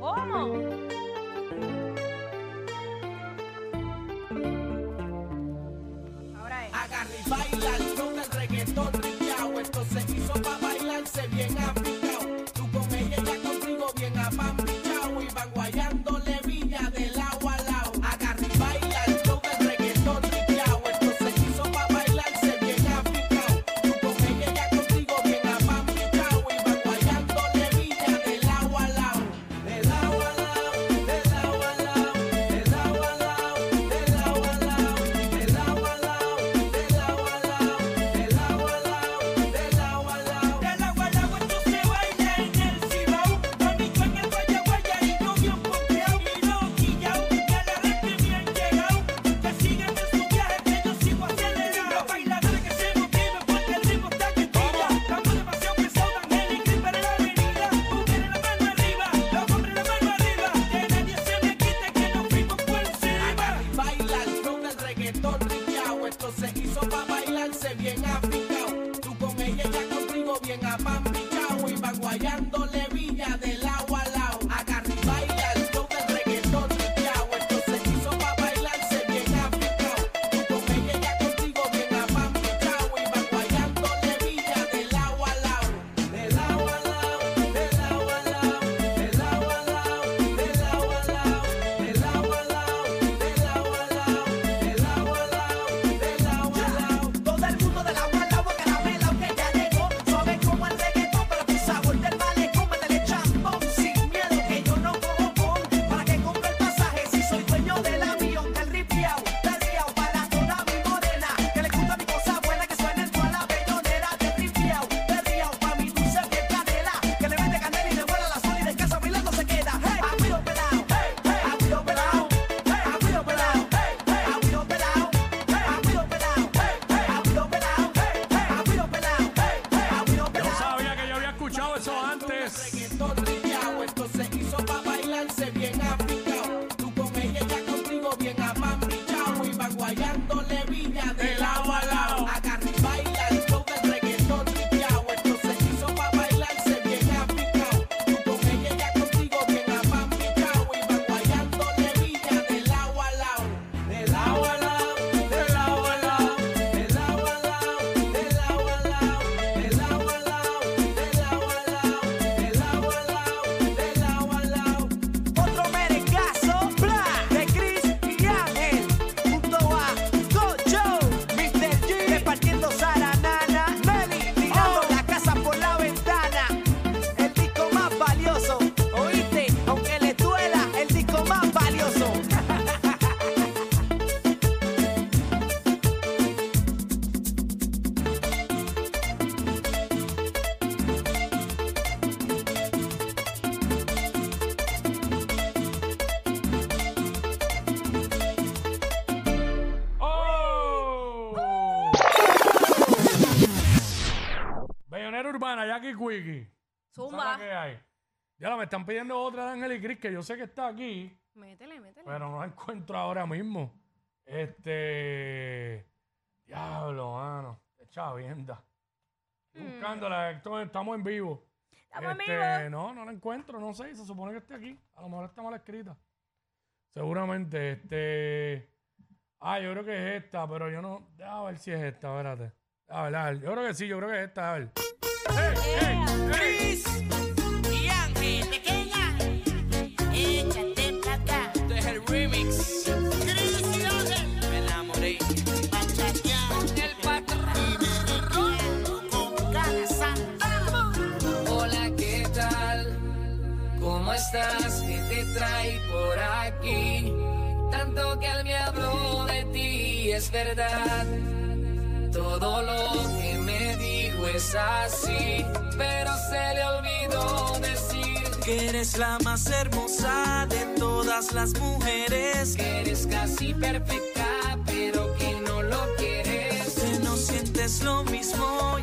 Ô, oh, mão! escuchado eso antes. están pidiendo otra de Ángel y Cris, que yo sé que está aquí, Métele, métele. pero no la encuentro ahora mismo. Este. Diablo, mano. Echa vienda. Mm. Buscándola, estamos en vivo. Estamos en este, vivo. No, no la encuentro, no sé, se supone que esté aquí. A lo mejor está mal escrita. Seguramente, este. Ah, yo creo que es esta, pero yo no. A ver si es esta, espérate. A ver, a ver, Yo creo que sí, yo creo que es esta, a ver. ¡Ey, ey, ey! Remix. Me enamoré. El patrón. Con Santana. Hola, ¿qué tal? ¿Cómo estás? ¿Qué te trae por aquí? Tanto que él me habló de ti, es verdad. Todo lo que me dijo es así, pero se le olvidó decir que eres la más hermosa de todas las mujeres. Que eres casi perfecta, pero que no lo quieres. Que no sientes lo mismo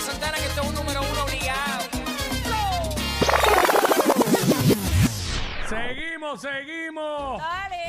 Santana, que esto es un número uno obligado. Seguimos, seguimos. Dale.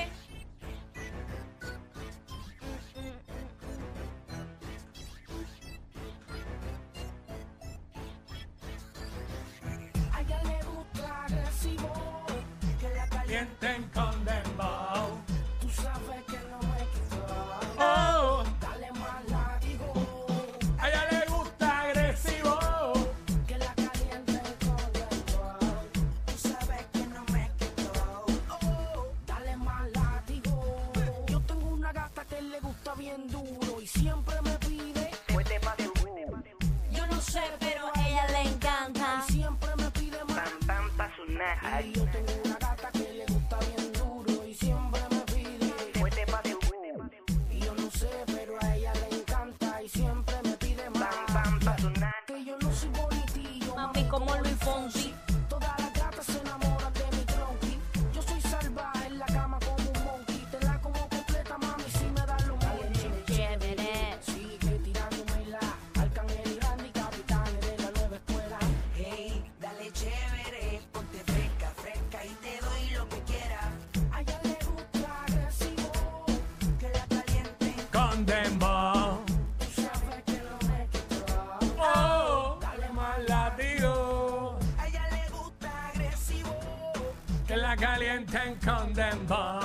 I, calienten con dembow.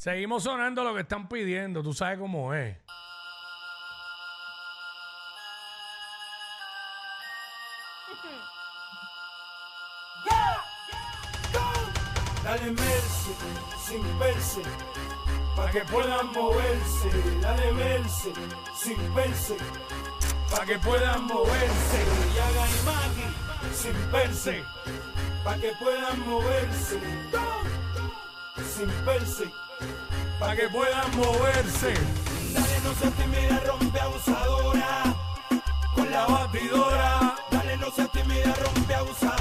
Seguimos sonando lo que están pidiendo, tú sabes cómo es. Dale merce, sin verse, para que puedan moverse. Dale merce, sin verse, para que puedan moverse. Y hagan magi, sin verse, para que puedan moverse. Sin verse, para que puedan moverse. Dale, no seas tímida, rompe abusadora. Con la batidora. Dale, no seas tímida, rompe abusadora.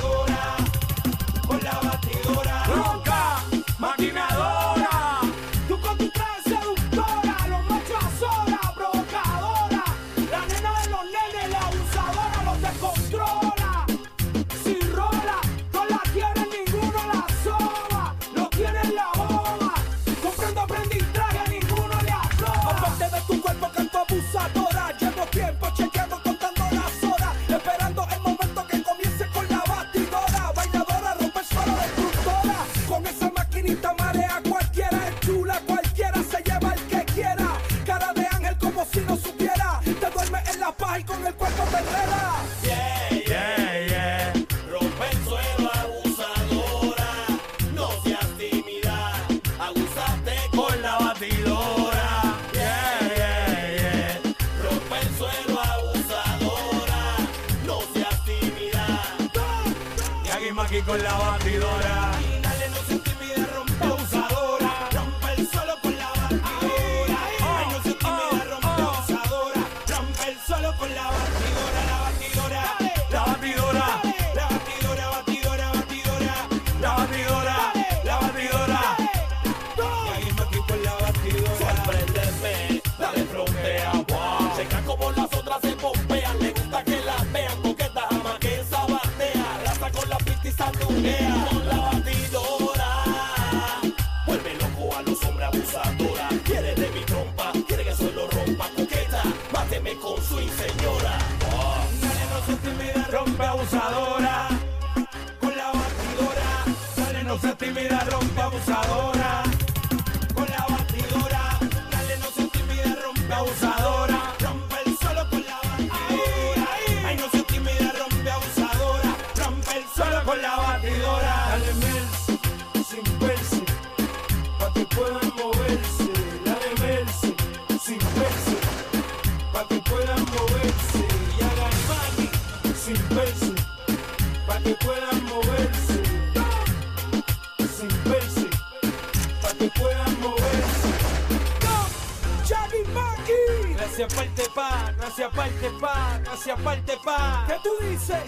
Maki, gracias parte pa, gracias parte pa, gracias parte pa. ¿Qué tú dices?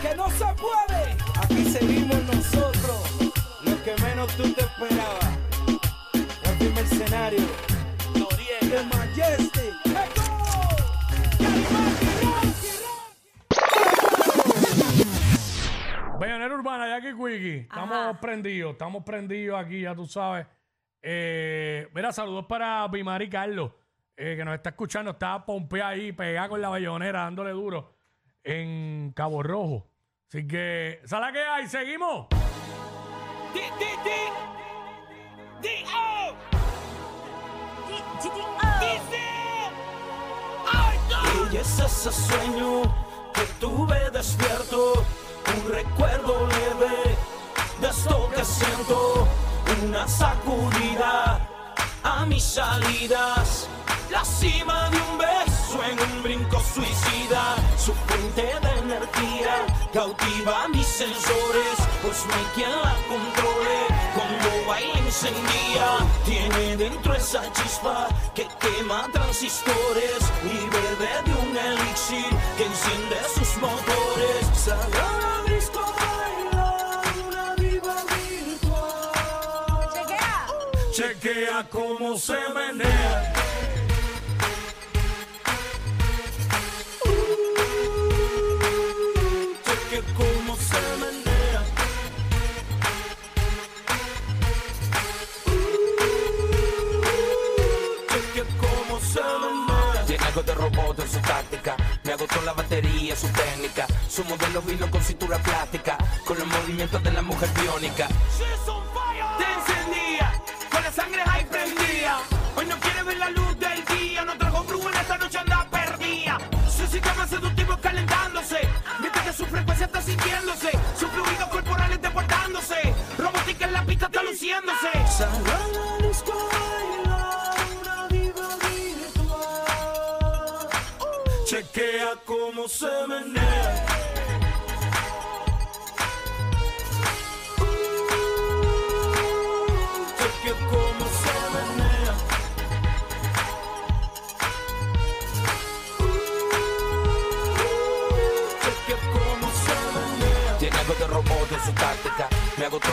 Que no se puede. Aquí seguimos nosotros, lo que menos tú te esperabas. Rafi Mercenario, Noriega, The Majestic, Bayonera Urbana, Jackie Quickie. Estamos Ajá. prendidos, estamos prendidos aquí, ya tú sabes. Eh, mira, saludos para Bimari Carlos, eh, que nos está escuchando. Está pompeada ahí, pegada con la bayonera, dándole duro en Cabo Rojo. Así que, ¿sabes qué hay? ¿Seguimos? Di, di, di, di, oh, dice, ay, no. Y es ese sueño que tuve despierto, un recuerdo leve de esto que siento, una sacudida a mis salidas, la cima de un beso en un brinco suicida, su fuente de energía cautiva mis sensores, pues no hay quien la controle, cuando baila encendía, tiene dentro esa chispa que quema transistores y bebe de un elixir que enciende sus motores. Salió a la disco a bailar una diva virtual. Chequea. Chequea cómo se menea. La batería, su técnica. Su modelo vino con cintura plástica. Con los movimientos de la mujer biónica.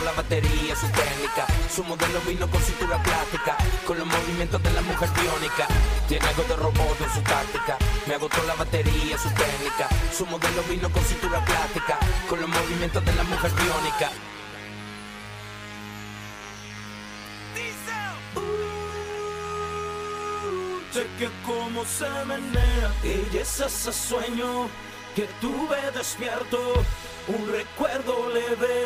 La batería, su técnica. Su modelo vino con cintura plástica. Con los movimientos de la mujer biónica. Tiene algo de robot en su táctica. Me agotó la batería, su técnica. Su modelo vino con cintura plástica. Con los movimientos de la mujer biónica. Cheque cómo se menea Ella es ese sueño que tuve despierto Un recuerdo leve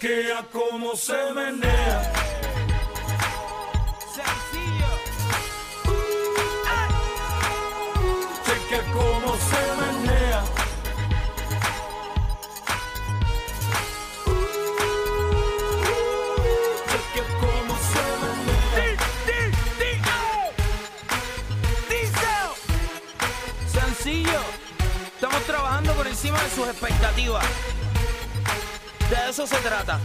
Chequea cómo se menea Cheque cómo se menea. Cheque cómo se menea. Sencillo. Estamos trabajando por encima de sus expectativas. De eso se trata.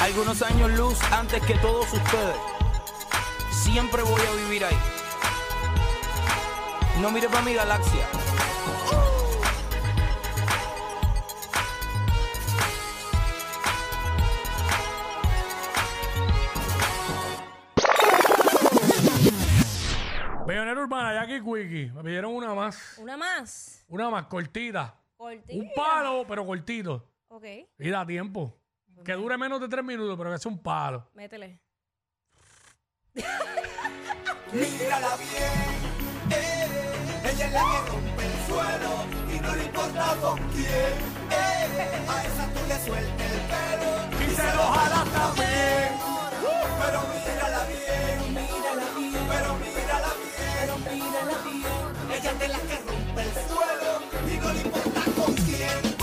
Algunos años luz antes que todos ustedes. Siempre voy a vivir ahí. No mire para mi galaxia. Bellonera Urbana, Jackie Quickie. Más. Una más. Una más cortita. Cortilla. Un palo, pero cortito. Ok, Y da tiempo. Que dure menos de tres minutos, pero que sea un palo. métele. Mírala bien, eh, ella es la que rompe el suelo y no le importa con quién. eh, a esa tú le sueltas el pelo y se lo jalas también. Pero mírala bien, mírala bien, pero mírala bien, pero mírala bien. De que rompe el suelo y no le importa con quién.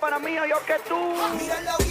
Para mí, yo que tú. Mírala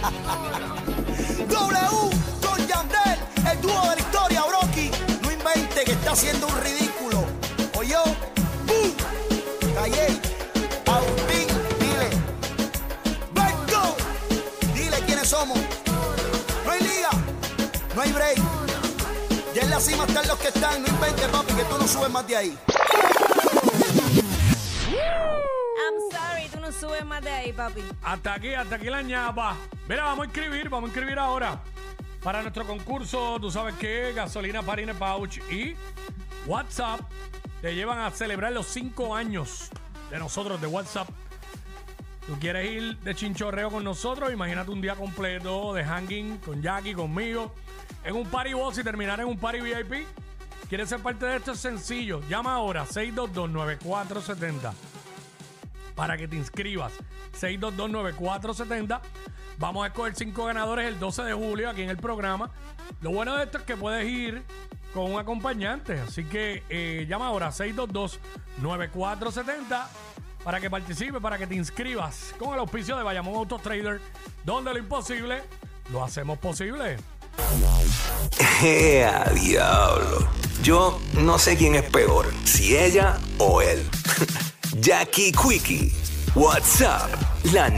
w con Yandel, el dúo de la historia, Brocky. No invente que está haciendo un ridículo. O yo, ¡Bum! Dile. Dile quiénes somos. No hay liga, no hay break. Ya en la cima están los que están. No invente, papi, que tú no subes más de ahí. I'm sorry, tú no subes más de ahí, papi. Hasta aquí, hasta aquí la ñapa. Mira, vamos a inscribir, vamos a inscribir ahora. Para nuestro concurso, tú sabes que gasolina Parine Pouch y WhatsApp te llevan a celebrar los cinco años de nosotros de WhatsApp. Tú quieres ir de chinchorreo con nosotros, imagínate un día completo de hanging con Jackie, conmigo, en un party boss y terminar en un party VIP. ¿Quieres ser parte de esto? Es sencillo. Llama ahora 622-9470 para que te inscribas. 6229470. Vamos a escoger cinco ganadores el 12 de julio aquí en el programa. Lo bueno de esto es que puedes ir con un acompañante. Así que eh, llama ahora 6229470 para que participe, para que te inscribas con el auspicio de Bayamón Auto Trader, donde lo imposible lo hacemos posible. ¡Ea, diablo! Yo no sé quién es peor, si ella o él. Jackie Quickie, WhatsApp, la